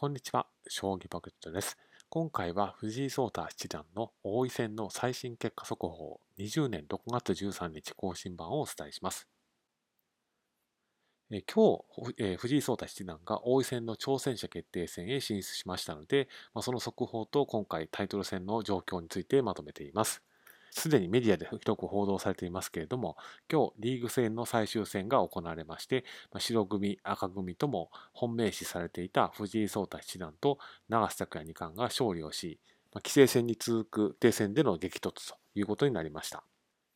こんにちは、将棋パクットです。今回は藤井聡太七段の王位戦の最新結果速報20年6月13日更新版をお伝えします。え今日、え藤井聡太七段が王位戦の挑戦者決定戦へ進出しましたので、ま、その速報と今回タイトル戦の状況についてまとめています。すでにメディアで広く報道されていますけれども、今日リーグ戦の最終戦が行われまして、白組、赤組とも本命視されていた藤井聡太七段と永瀬拓也二冠が勝利をし、棋聖戦に続く停戦での激突ということになりました。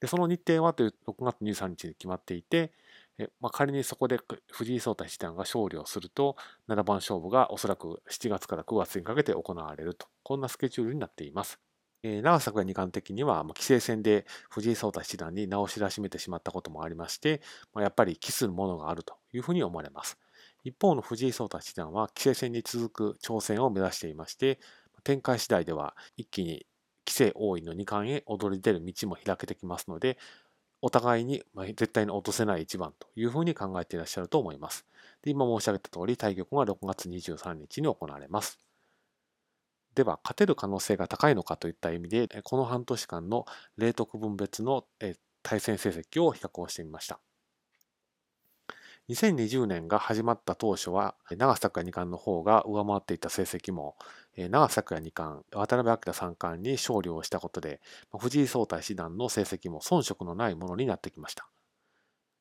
でその日程はという6月23日に決まっていて、えまあ、仮にそこで藤井聡太七段が勝利をすると、七番勝負がおそらく7月から9月にかけて行われると、こんなスケジュールになっています。えー、長瀬拓也二冠的には、まあ、棋聖戦で藤井聡太七段に名を知らしめてしまったこともありまして、まあ、やっぱり期するものがあるというふうに思われます。一方の藤井聡太七段は棋聖戦に続く挑戦を目指していまして、展開次第では一気に棋聖王位の二冠へ躍り出る道も開けてきますので、お互いに絶対に落とせない一番というふうに考えていらっしゃると思います。で今申し上げた通り、対局が6月23日に行われます。では勝てる可能性が高いのかといった意味でこの半年間の冷徳分別の対戦成績を比較をしてみました。2020年が始まった当初は長瀬拓也二冠の方が上回っていた成績も長瀬拓也二冠渡辺明三冠に勝利をしたことで藤井聡太七段の成績も遜色のないものになってきました。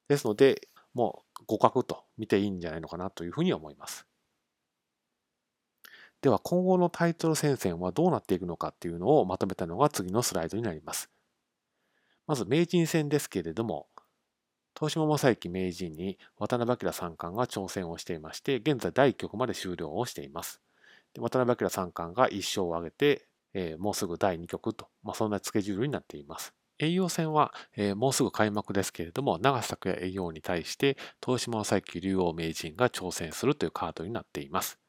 ですのでもう互角と見ていいんじゃないのかなというふうに思います。では今後のタイトル戦線はどうなっていくのかっていうのをまとめたのが次のスライドになります。まず名人戦ですけれども、東島正幸名人に渡辺明三冠が挑戦をしていまして、現在第1局まで終了をしています。で渡辺明三冠が1勝を挙げて、えー、もうすぐ第2局と、まあ、そんなスケジュールになっています。栄養戦は、えー、もうすぐ開幕ですけれども、長瀬拓也栄養に対して、東島正幸竜王名人が挑戦するというカードになっています。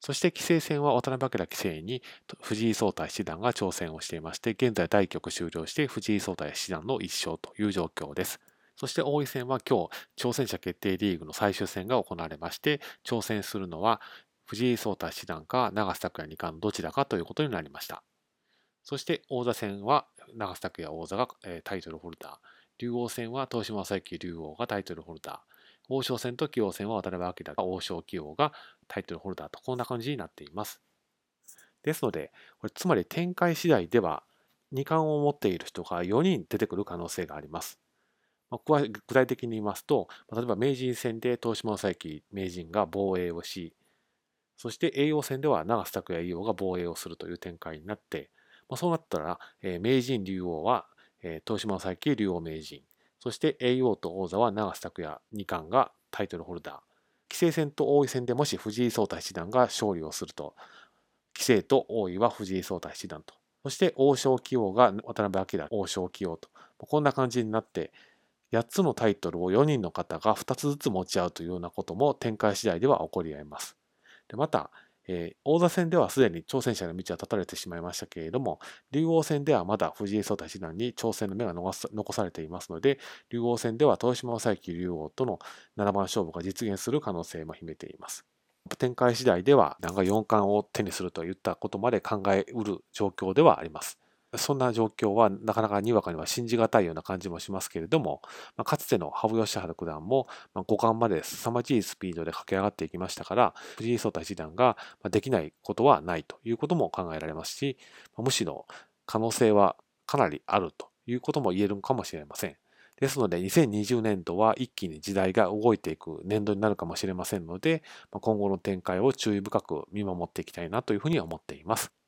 そして棋聖戦は渡辺明棋聖に藤井聡太七段が挑戦をしていまして、現在第1局終了して藤井聡太七段の1勝という状況です。そして王位戦は今日、挑戦者決定リーグの最終戦が行われまして、挑戦するのは藤井聡太七段か永瀬拓也二冠のどちらかということになりました。そして王座戦は長瀬拓也王座がタイトルホルダー、竜王戦は東島正幸竜王がタイトルホルダー、王将戦と棋王戦は渡辺明が王将棋王がタイトルホルダーとこんな感じになっています。ですので、これつまり展開次第では2冠を持っている人が4人出てくる可能性があります。まあ、具体的に言いますと、例えば名人戦で東島正幸名人が防衛をし、そして栄養戦では長瀬拓也王が防衛をするという展開になって、ま、そうなったら、え、名人竜王は、えー、東島正幸竜王名人、そして栄王と王座は永瀬拓也二冠がタイトルホルダー。棋聖戦と王位戦でもし藤井聡太七段が勝利をすると、棋聖と王位は藤井聡太七段と。そして王将棋王が渡辺明王将棋王と。こんな感じになって、8つのタイトルを4人の方が2つずつ持ち合うというようなことも展開次第では起こり得ます。また、えー、王座戦ではすでに挑戦者の道は断たれてしまいましたけれども、竜王戦ではまだ藤井聡太七段に挑戦の目が残されていますので、竜王戦では豊島将之竜王との七番勝負が実現する可能性も秘めています。展開次第では、なんか四冠を手にするといったことまで考えうる状況ではあります。そんな状況はなかなかにわかには信じがたいような感じもしますけれども、まあ、かつての羽生善治九段も、まあ、五冠まで凄まじいスピードで駆け上がっていきましたから、藤井聡太七段ができないことはないということも考えられますし、むしろ可能性はかなりあるということも言えるのかもしれません。ですので、2020年度は一気に時代が動いていく年度になるかもしれませんので、今後の展開を注意深く見守っていきたいなというふうに思っています。